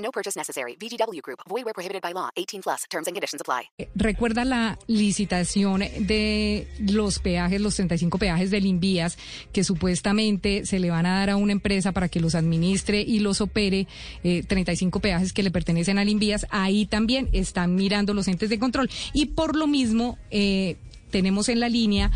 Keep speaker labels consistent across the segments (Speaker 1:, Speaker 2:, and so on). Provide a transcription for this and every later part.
Speaker 1: No purchase necessary. VGW Group. Void where prohibited by law. 18 plus. Terms and conditions apply.
Speaker 2: Recuerda la licitación de los peajes, los 35 peajes del Invías, que supuestamente se le van a dar a una empresa para que los administre y los opere, eh, 35 peajes que le pertenecen al Invías. Ahí también están mirando los entes de control. Y por lo mismo, eh, tenemos en la línea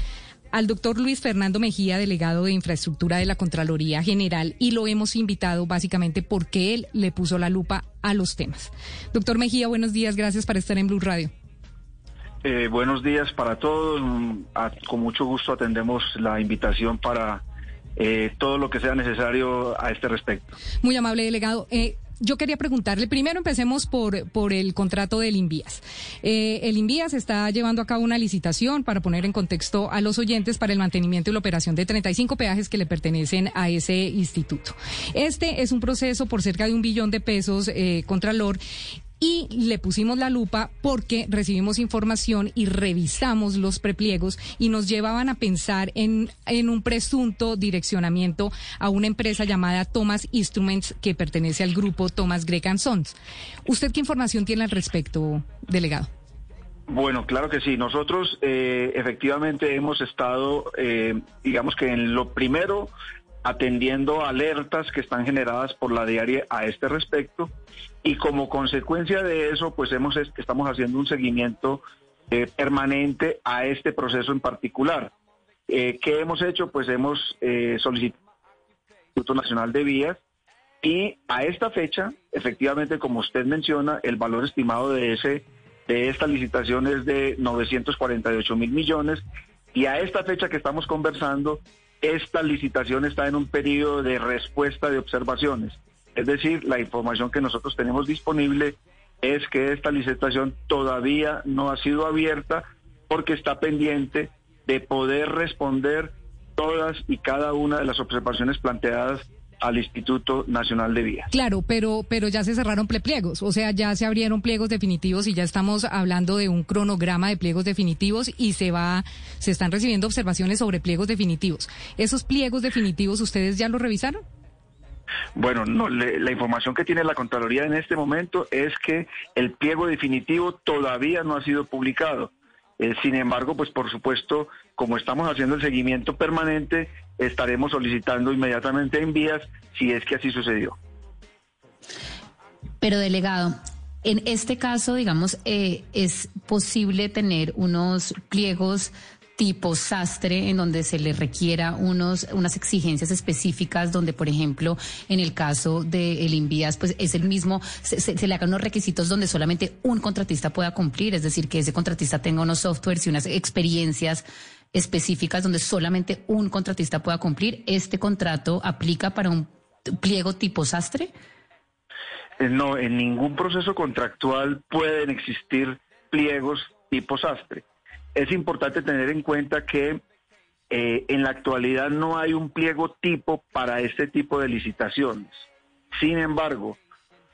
Speaker 2: al doctor Luis Fernando Mejía, delegado de infraestructura de la Contraloría General, y lo hemos invitado básicamente porque él le puso la lupa a los temas. Doctor Mejía, buenos días, gracias por estar en Blue Radio.
Speaker 3: Eh, buenos días para todos. A- con mucho gusto atendemos la invitación para eh, todo lo que sea necesario a este respecto.
Speaker 2: Muy amable delegado. Eh, yo quería preguntarle, primero empecemos por, por el contrato del Invías. Eh, el Invías está llevando a cabo una licitación para poner en contexto a los oyentes para el mantenimiento y la operación de 35 peajes que le pertenecen a ese instituto. Este es un proceso por cerca de un billón de pesos, eh, Contralor, y le pusimos la lupa porque recibimos información y revisamos los prepliegos y nos llevaban a pensar en, en un presunto direccionamiento a una empresa llamada Thomas Instruments que pertenece al grupo Thomas Gregg and Sons. ¿Usted qué información tiene al respecto, delegado?
Speaker 3: Bueno, claro que sí. Nosotros eh, efectivamente hemos estado, eh, digamos que en lo primero, atendiendo alertas que están generadas por la diaria a este respecto y como consecuencia de eso, pues hemos est- estamos haciendo un seguimiento eh, permanente a este proceso en particular. Eh, ¿Qué hemos hecho? Pues hemos eh, solicitado al Instituto Nacional de Vías y a esta fecha, efectivamente, como usted menciona, el valor estimado de ese de esta licitación es de 948 mil millones y a esta fecha que estamos conversando, esta licitación está en un periodo de respuesta de observaciones. Es decir, la información que nosotros tenemos disponible es que esta licitación todavía no ha sido abierta porque está pendiente de poder responder todas y cada una de las observaciones planteadas al Instituto Nacional de Vías.
Speaker 2: Claro, pero, pero ya se cerraron prepliegos, o sea, ya se abrieron pliegos definitivos y ya estamos hablando de un cronograma de pliegos definitivos y se va, se están recibiendo observaciones sobre pliegos definitivos. ¿Esos pliegos definitivos ustedes ya los revisaron?
Speaker 3: Bueno, no, le- la información que tiene la Contraloría en este momento es que el pliego definitivo todavía no ha sido publicado. Eh, sin embargo, pues por supuesto, como estamos haciendo el seguimiento permanente, estaremos solicitando inmediatamente en vías si es que así sucedió.
Speaker 4: Pero delegado, en este caso, digamos, eh, es posible tener unos pliegos tipo sastre en donde se le requiera unos unas exigencias específicas donde por ejemplo en el caso de el Invías pues es el mismo se, se- se le hagan unos requisitos donde solamente un contratista pueda cumplir es decir que ese contratista tenga unos softwares y unas experiencias específicas donde solamente un contratista pueda cumplir este contrato aplica para un pliego tipo sastre
Speaker 3: Eh, No, en ningún proceso contractual pueden existir pliegos tipo sastre. Es importante tener en cuenta que eh, en la actualidad no hay un pliego tipo para este tipo de licitaciones. Sin embargo,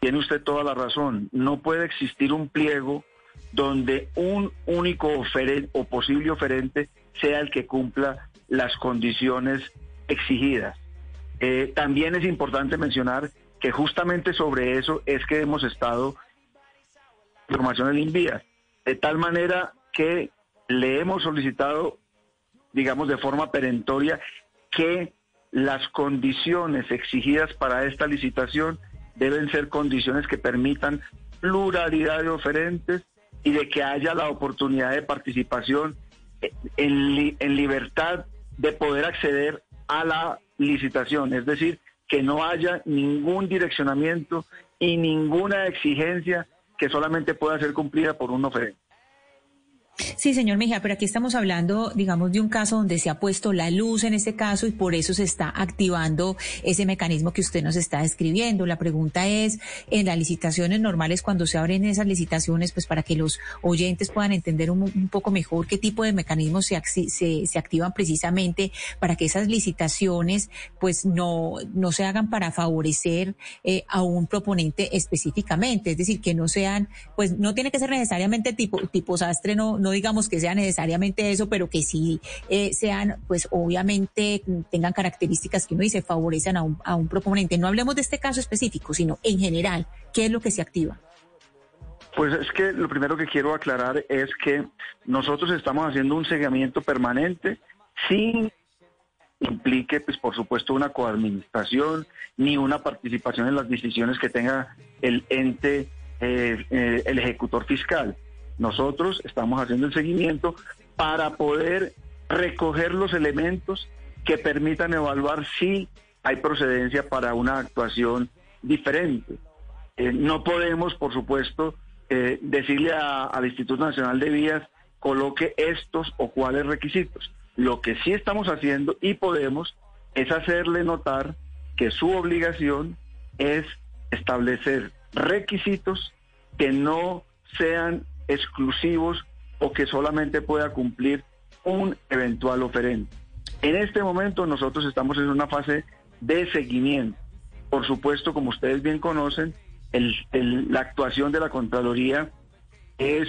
Speaker 3: tiene usted toda la razón, no puede existir un pliego donde un único oferente o posible oferente sea el que cumpla las condiciones exigidas. Eh, también es importante mencionar que justamente sobre eso es que hemos estado información en Invías, de tal manera que le hemos solicitado, digamos, de forma perentoria, que las condiciones exigidas para esta licitación deben ser condiciones que permitan pluralidad de oferentes y de que haya la oportunidad de participación en libertad de poder acceder a la licitación, es decir, que no haya ningún direccionamiento y ninguna exigencia que solamente pueda ser cumplida por un oferente.
Speaker 5: Sí, señor Mejía, pero aquí estamos hablando, digamos, de un caso donde se ha puesto la luz en este caso y por eso se está activando ese mecanismo que usted nos está describiendo. La pregunta es, en las licitaciones normales, cuando se abren esas licitaciones, pues para que los oyentes puedan entender un, poco mejor qué tipo de mecanismos se, se, se, activan precisamente para que esas licitaciones, pues no, no se hagan para favorecer eh, a un proponente específicamente. Es decir, que no sean, pues no tiene que ser necesariamente tipo, tipo sastre, no, no digamos que sea necesariamente eso, pero que sí eh, sean, pues obviamente tengan características que uno dice favorecen a un, a un proponente. No hablemos de este caso específico, sino en general, ¿qué es lo que se activa?
Speaker 3: Pues es que lo primero que quiero aclarar es que nosotros estamos haciendo un seguimiento permanente sin implique, pues por supuesto, una coadministración ni una participación en las decisiones que tenga el ente, eh, eh, el ejecutor fiscal. Nosotros estamos haciendo el seguimiento para poder recoger los elementos que permitan evaluar si hay procedencia para una actuación diferente. Eh, no podemos, por supuesto, eh, decirle al Instituto Nacional de Vías coloque estos o cuáles requisitos. Lo que sí estamos haciendo y podemos es hacerle notar que su obligación es establecer requisitos que no sean exclusivos o que solamente pueda cumplir un eventual oferente. En este momento nosotros estamos en una fase de seguimiento. Por supuesto, como ustedes bien conocen, la actuación de la Contraloría es,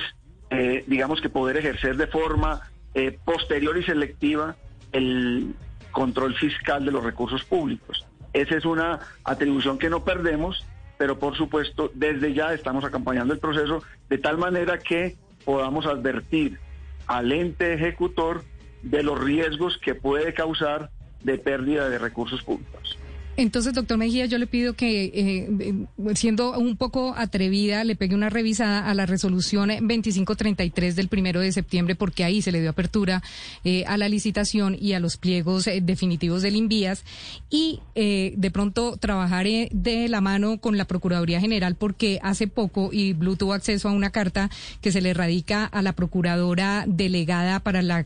Speaker 3: eh, digamos que poder ejercer de forma eh, posterior y selectiva el control fiscal de los recursos públicos. Esa es una atribución que no perdemos pero por supuesto desde ya estamos acompañando el proceso de tal manera que podamos advertir al ente ejecutor de los riesgos que puede causar de pérdida de recursos públicos.
Speaker 2: Entonces, doctor Mejía, yo le pido que, eh, eh, siendo un poco atrevida, le pegue una revisada a la resolución 2533 del primero de septiembre, porque ahí se le dio apertura eh, a la licitación y a los pliegos definitivos del Invías, y de pronto trabajar de la mano con la Procuraduría General, porque hace poco y Blue tuvo acceso a una carta que se le radica a la Procuradora Delegada para la,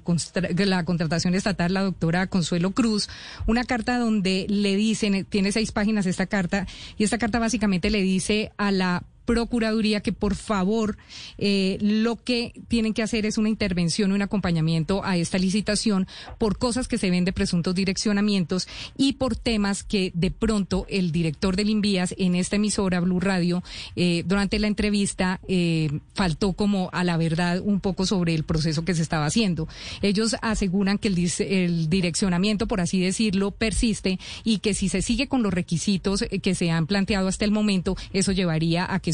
Speaker 2: la Contratación Estatal, la doctora Consuelo Cruz, una carta donde le dicen tiene, seis páginas esta carta y esta carta básicamente le dice a la Procuraduría que por favor eh, lo que tienen que hacer es una intervención, un acompañamiento a esta licitación por cosas que se ven de presuntos direccionamientos y por temas que de pronto el director del Invías en esta emisora Blue Radio eh, durante la entrevista eh, faltó como a la verdad un poco sobre el proceso que se estaba haciendo. Ellos aseguran que el, el direccionamiento, por así decirlo, persiste y que si se sigue con los requisitos que se han planteado hasta el momento, eso llevaría a que